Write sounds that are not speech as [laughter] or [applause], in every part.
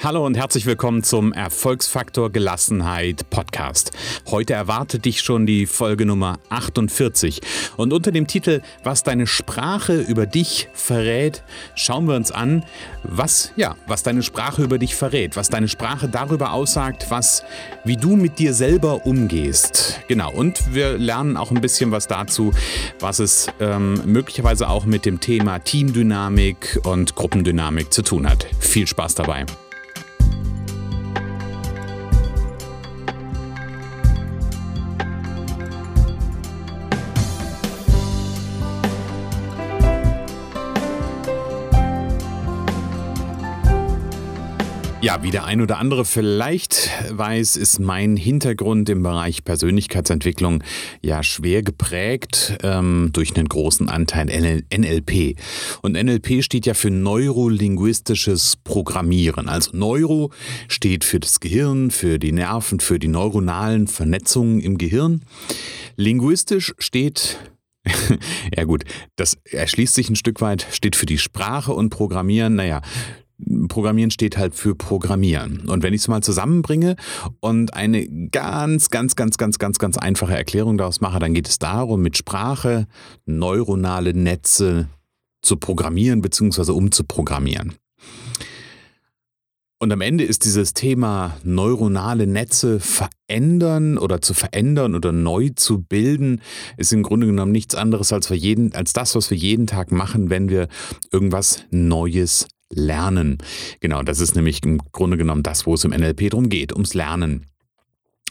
Hallo und herzlich willkommen zum Erfolgsfaktor Gelassenheit Podcast. Heute erwartet dich schon die Folge Nummer 48 und unter dem Titel Was deine Sprache über dich verrät, schauen wir uns an, was ja, was deine Sprache über dich verrät, was deine Sprache darüber aussagt, was wie du mit dir selber umgehst. Genau, und wir lernen auch ein bisschen was dazu, was es ähm, möglicherweise auch mit dem Thema Teamdynamik und Gruppendynamik zu tun hat. Viel Spaß dabei. Ja, wie der ein oder andere vielleicht weiß, ist mein Hintergrund im Bereich Persönlichkeitsentwicklung ja schwer geprägt ähm, durch einen großen Anteil NLP. Und NLP steht ja für neurolinguistisches Programmieren. Also Neuro steht für das Gehirn, für die Nerven, für die neuronalen Vernetzungen im Gehirn. Linguistisch steht [laughs] ja gut, das erschließt sich ein Stück weit, steht für die Sprache und Programmieren, naja, Programmieren steht halt für Programmieren. Und wenn ich es mal zusammenbringe und eine ganz, ganz, ganz, ganz, ganz, ganz einfache Erklärung daraus mache, dann geht es darum, mit Sprache neuronale Netze zu programmieren bzw. umzuprogrammieren. Und am Ende ist dieses Thema neuronale Netze verändern oder zu verändern oder neu zu bilden, ist im Grunde genommen nichts anderes als, wir jeden, als das, was wir jeden Tag machen, wenn wir irgendwas Neues Lernen. Genau, das ist nämlich im Grunde genommen das, wo es im NLP drum geht, ums Lernen.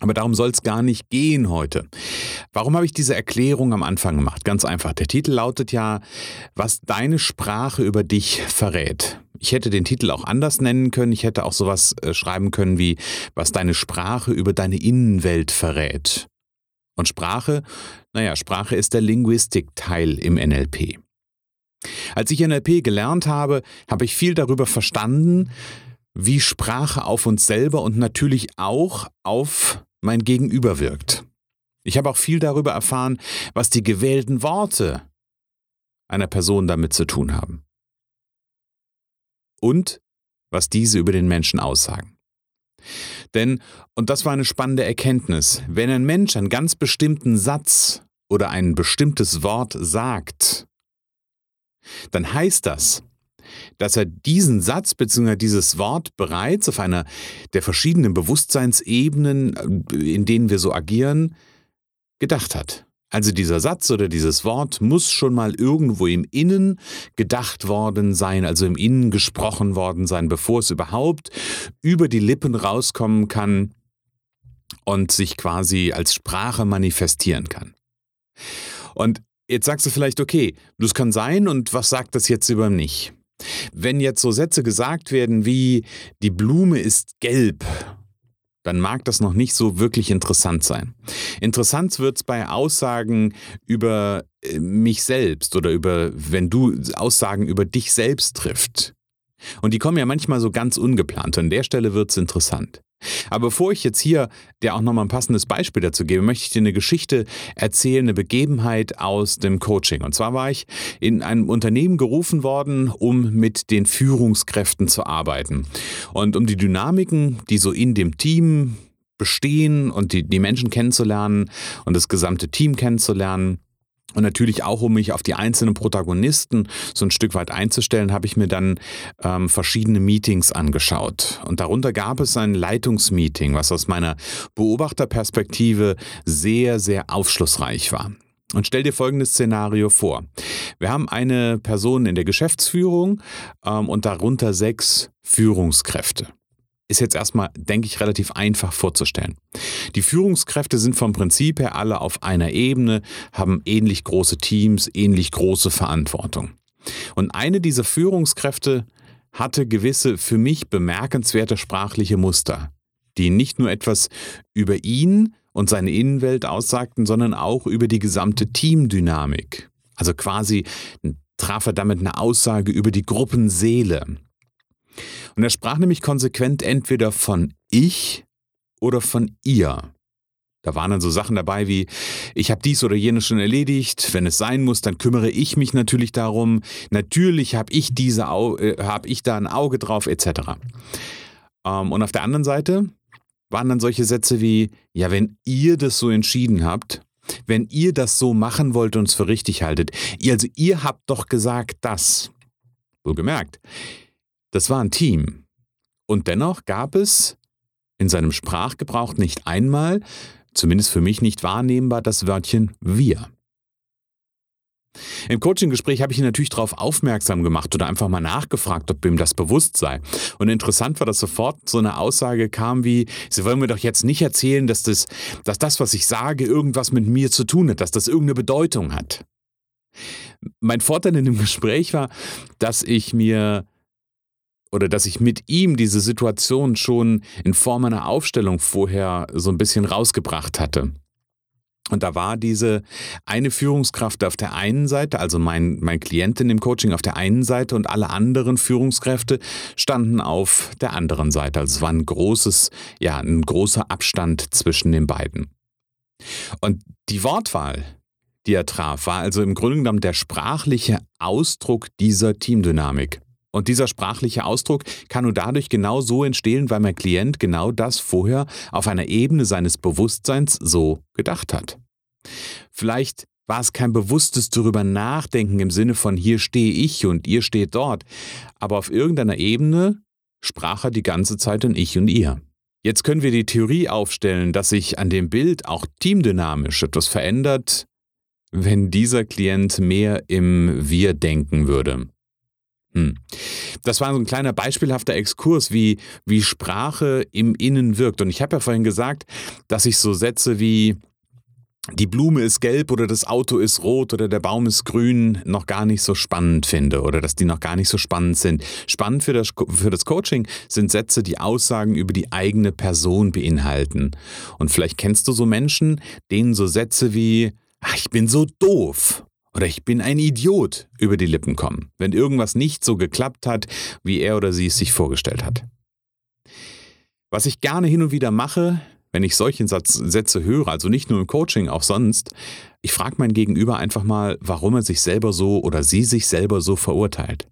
Aber darum soll es gar nicht gehen heute. Warum habe ich diese Erklärung am Anfang gemacht? Ganz einfach. Der Titel lautet ja, was deine Sprache über dich verrät. Ich hätte den Titel auch anders nennen können. Ich hätte auch sowas äh, schreiben können wie, was deine Sprache über deine Innenwelt verrät. Und Sprache, naja, Sprache ist der Linguistikteil im NLP. Als ich NLP gelernt habe, habe ich viel darüber verstanden, wie Sprache auf uns selber und natürlich auch auf mein Gegenüber wirkt. Ich habe auch viel darüber erfahren, was die gewählten Worte einer Person damit zu tun haben. Und was diese über den Menschen aussagen. Denn, und das war eine spannende Erkenntnis, wenn ein Mensch einen ganz bestimmten Satz oder ein bestimmtes Wort sagt, dann heißt das, dass er diesen Satz bzw. dieses Wort bereits auf einer der verschiedenen Bewusstseinsebenen, äh, in denen wir so agieren, gedacht hat. Also dieser Satz oder dieses Wort muss schon mal irgendwo im Innen gedacht worden sein, also im Innen gesprochen worden sein, bevor es überhaupt über die Lippen rauskommen kann und sich quasi als Sprache manifestieren kann. Und Jetzt sagst du vielleicht, okay, das kann sein und was sagt das jetzt über mich? Wenn jetzt so Sätze gesagt werden wie die Blume ist gelb, dann mag das noch nicht so wirklich interessant sein. Interessant wird es bei Aussagen über äh, mich selbst oder über, wenn du Aussagen über dich selbst trifft. Und die kommen ja manchmal so ganz ungeplant. An der Stelle wird es interessant. Aber bevor ich jetzt hier dir auch nochmal ein passendes Beispiel dazu gebe, möchte ich dir eine Geschichte erzählen, eine Begebenheit aus dem Coaching. Und zwar war ich in einem Unternehmen gerufen worden, um mit den Führungskräften zu arbeiten. Und um die Dynamiken, die so in dem Team bestehen und die, die Menschen kennenzulernen und das gesamte Team kennenzulernen, und natürlich auch, um mich auf die einzelnen Protagonisten so ein Stück weit einzustellen, habe ich mir dann ähm, verschiedene Meetings angeschaut. Und darunter gab es ein Leitungsmeeting, was aus meiner Beobachterperspektive sehr, sehr aufschlussreich war. Und stell dir folgendes Szenario vor. Wir haben eine Person in der Geschäftsführung ähm, und darunter sechs Führungskräfte ist jetzt erstmal, denke ich, relativ einfach vorzustellen. Die Führungskräfte sind vom Prinzip her alle auf einer Ebene, haben ähnlich große Teams, ähnlich große Verantwortung. Und eine dieser Führungskräfte hatte gewisse für mich bemerkenswerte sprachliche Muster, die nicht nur etwas über ihn und seine Innenwelt aussagten, sondern auch über die gesamte Teamdynamik. Also quasi traf er damit eine Aussage über die Gruppenseele, und er sprach nämlich konsequent entweder von ich oder von ihr. Da waren dann so Sachen dabei wie, ich habe dies oder jenes schon erledigt, wenn es sein muss, dann kümmere ich mich natürlich darum, natürlich habe ich, diese, äh, hab ich da ein Auge drauf, etc. Ähm, und auf der anderen Seite waren dann solche Sätze wie, ja, wenn ihr das so entschieden habt, wenn ihr das so machen wollt und es für richtig haltet, ihr, also ihr habt doch gesagt das. Wohlgemerkt, das war ein Team. Und dennoch gab es in seinem Sprachgebrauch nicht einmal, zumindest für mich nicht wahrnehmbar, das Wörtchen wir. Im Coaching-Gespräch habe ich ihn natürlich darauf aufmerksam gemacht oder einfach mal nachgefragt, ob ihm das bewusst sei. Und interessant war, dass sofort so eine Aussage kam wie, Sie wollen mir doch jetzt nicht erzählen, dass das, dass das, was ich sage, irgendwas mit mir zu tun hat, dass das irgendeine Bedeutung hat. Mein Vorteil in dem [laughs] Gespräch war, dass ich mir oder dass ich mit ihm diese Situation schon in Form einer Aufstellung vorher so ein bisschen rausgebracht hatte. Und da war diese eine Führungskraft auf der einen Seite, also mein, mein Klient in dem Coaching auf der einen Seite und alle anderen Führungskräfte standen auf der anderen Seite. Also es war ein großes, ja, ein großer Abstand zwischen den beiden. Und die Wortwahl, die er traf, war also im Grunde genommen der sprachliche Ausdruck dieser Teamdynamik. Und dieser sprachliche Ausdruck kann nur dadurch genau so entstehen, weil mein Klient genau das vorher auf einer Ebene seines Bewusstseins so gedacht hat. Vielleicht war es kein bewusstes darüber nachdenken im Sinne von hier stehe ich und ihr steht dort, aber auf irgendeiner Ebene sprach er die ganze Zeit in ich und ihr. Jetzt können wir die Theorie aufstellen, dass sich an dem Bild auch teamdynamisch etwas verändert, wenn dieser Klient mehr im Wir denken würde. Hm. Das war so ein kleiner beispielhafter Exkurs, wie, wie Sprache im Innen wirkt. Und ich habe ja vorhin gesagt, dass ich so Sätze wie die Blume ist gelb oder das Auto ist rot oder der Baum ist grün noch gar nicht so spannend finde oder dass die noch gar nicht so spannend sind. Spannend für das, für das Coaching sind Sätze, die Aussagen über die eigene Person beinhalten. Und vielleicht kennst du so Menschen, denen so Sätze wie, ach, ich bin so doof oder ich bin ein Idiot über die Lippen kommen, wenn irgendwas nicht so geklappt hat, wie er oder sie es sich vorgestellt hat. Was ich gerne hin und wieder mache, wenn ich solche Sätze höre, also nicht nur im Coaching, auch sonst, ich frage mein Gegenüber einfach mal, warum er sich selber so oder sie sich selber so verurteilt.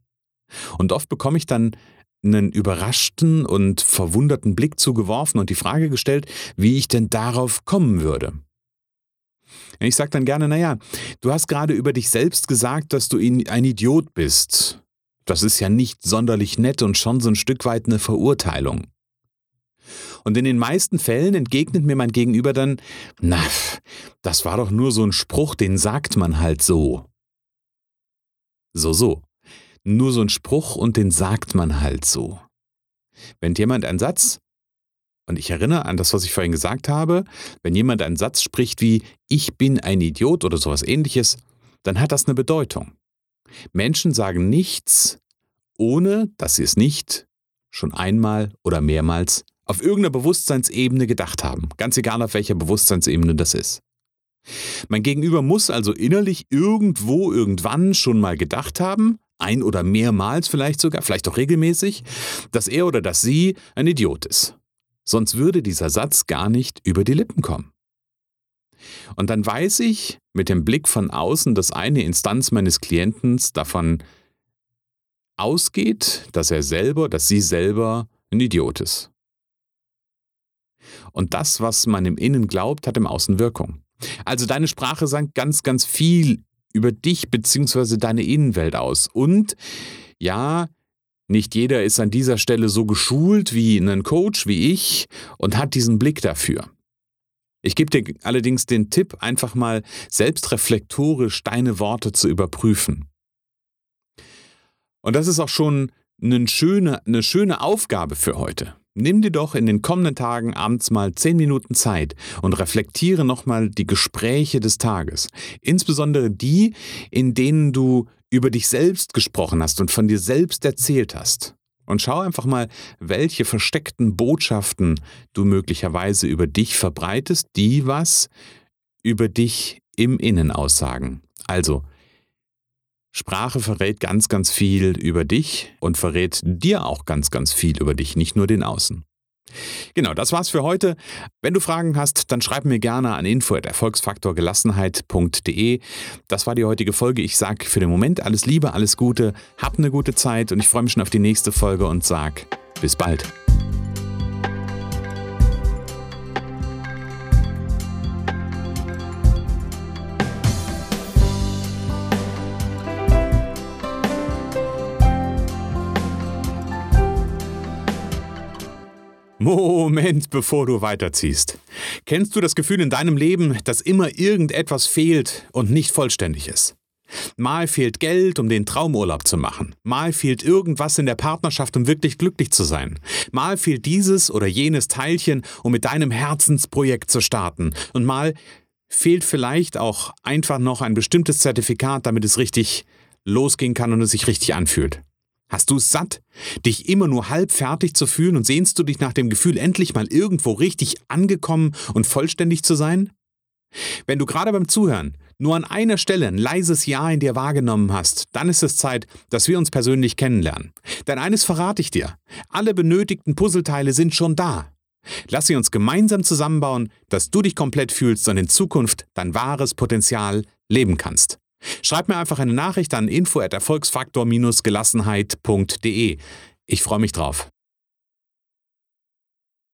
Und oft bekomme ich dann einen überraschten und verwunderten Blick zugeworfen und die Frage gestellt, wie ich denn darauf kommen würde. Ich sage dann gerne, naja, du hast gerade über dich selbst gesagt, dass du ein Idiot bist. Das ist ja nicht sonderlich nett und schon so ein Stück weit eine Verurteilung. Und in den meisten Fällen entgegnet mir mein Gegenüber dann, na, das war doch nur so ein Spruch, den sagt man halt so. So, so. Nur so ein Spruch und den sagt man halt so. Wenn jemand einen Satz und ich erinnere an das, was ich vorhin gesagt habe, wenn jemand einen Satz spricht wie Ich bin ein Idiot oder sowas ähnliches, dann hat das eine Bedeutung. Menschen sagen nichts, ohne dass sie es nicht schon einmal oder mehrmals auf irgendeiner Bewusstseinsebene gedacht haben, ganz egal auf welcher Bewusstseinsebene das ist. Mein Gegenüber muss also innerlich irgendwo irgendwann schon mal gedacht haben, ein oder mehrmals vielleicht sogar, vielleicht auch regelmäßig, dass er oder dass sie ein Idiot ist sonst würde dieser Satz gar nicht über die Lippen kommen. Und dann weiß ich mit dem Blick von außen, dass eine Instanz meines Klienten davon ausgeht, dass er selber, dass sie selber ein Idiot ist. Und das, was man im Innen glaubt, hat im Außen Wirkung. Also deine Sprache sagt ganz, ganz viel über dich bzw. deine Innenwelt aus. Und ja, nicht jeder ist an dieser Stelle so geschult wie ein Coach wie ich und hat diesen Blick dafür. Ich gebe dir allerdings den Tipp, einfach mal selbstreflektorisch deine Worte zu überprüfen. Und das ist auch schon eine schöne, eine schöne Aufgabe für heute. Nimm dir doch in den kommenden Tagen abends mal zehn Minuten Zeit und reflektiere nochmal die Gespräche des Tages. Insbesondere die, in denen du über dich selbst gesprochen hast und von dir selbst erzählt hast. Und schau einfach mal, welche versteckten Botschaften du möglicherweise über dich verbreitest, die was über dich im Innen aussagen. Also, Sprache verrät ganz, ganz viel über dich und verrät dir auch ganz, ganz viel über dich, nicht nur den Außen. Genau, das war's für heute. Wenn du Fragen hast, dann schreib mir gerne an info@erfolgsfaktorgelassenheit.de. Das war die heutige Folge. Ich sage für den Moment alles Liebe, alles Gute, hab eine gute Zeit und ich freue mich schon auf die nächste Folge und sag bis bald. Moment, bevor du weiterziehst. Kennst du das Gefühl in deinem Leben, dass immer irgendetwas fehlt und nicht vollständig ist? Mal fehlt Geld, um den Traumurlaub zu machen. Mal fehlt irgendwas in der Partnerschaft, um wirklich glücklich zu sein. Mal fehlt dieses oder jenes Teilchen, um mit deinem Herzensprojekt zu starten. Und mal fehlt vielleicht auch einfach noch ein bestimmtes Zertifikat, damit es richtig losgehen kann und es sich richtig anfühlt. Hast du es satt, dich immer nur halb fertig zu fühlen und sehnst du dich nach dem Gefühl, endlich mal irgendwo richtig angekommen und vollständig zu sein? Wenn du gerade beim Zuhören nur an einer Stelle ein leises Ja in dir wahrgenommen hast, dann ist es Zeit, dass wir uns persönlich kennenlernen. Denn eines verrate ich dir, alle benötigten Puzzleteile sind schon da. Lass sie uns gemeinsam zusammenbauen, dass du dich komplett fühlst und in Zukunft dein wahres Potenzial leben kannst. Schreib mir einfach eine Nachricht an info@erfolgsfaktor-gelassenheit.de. Ich freue mich drauf.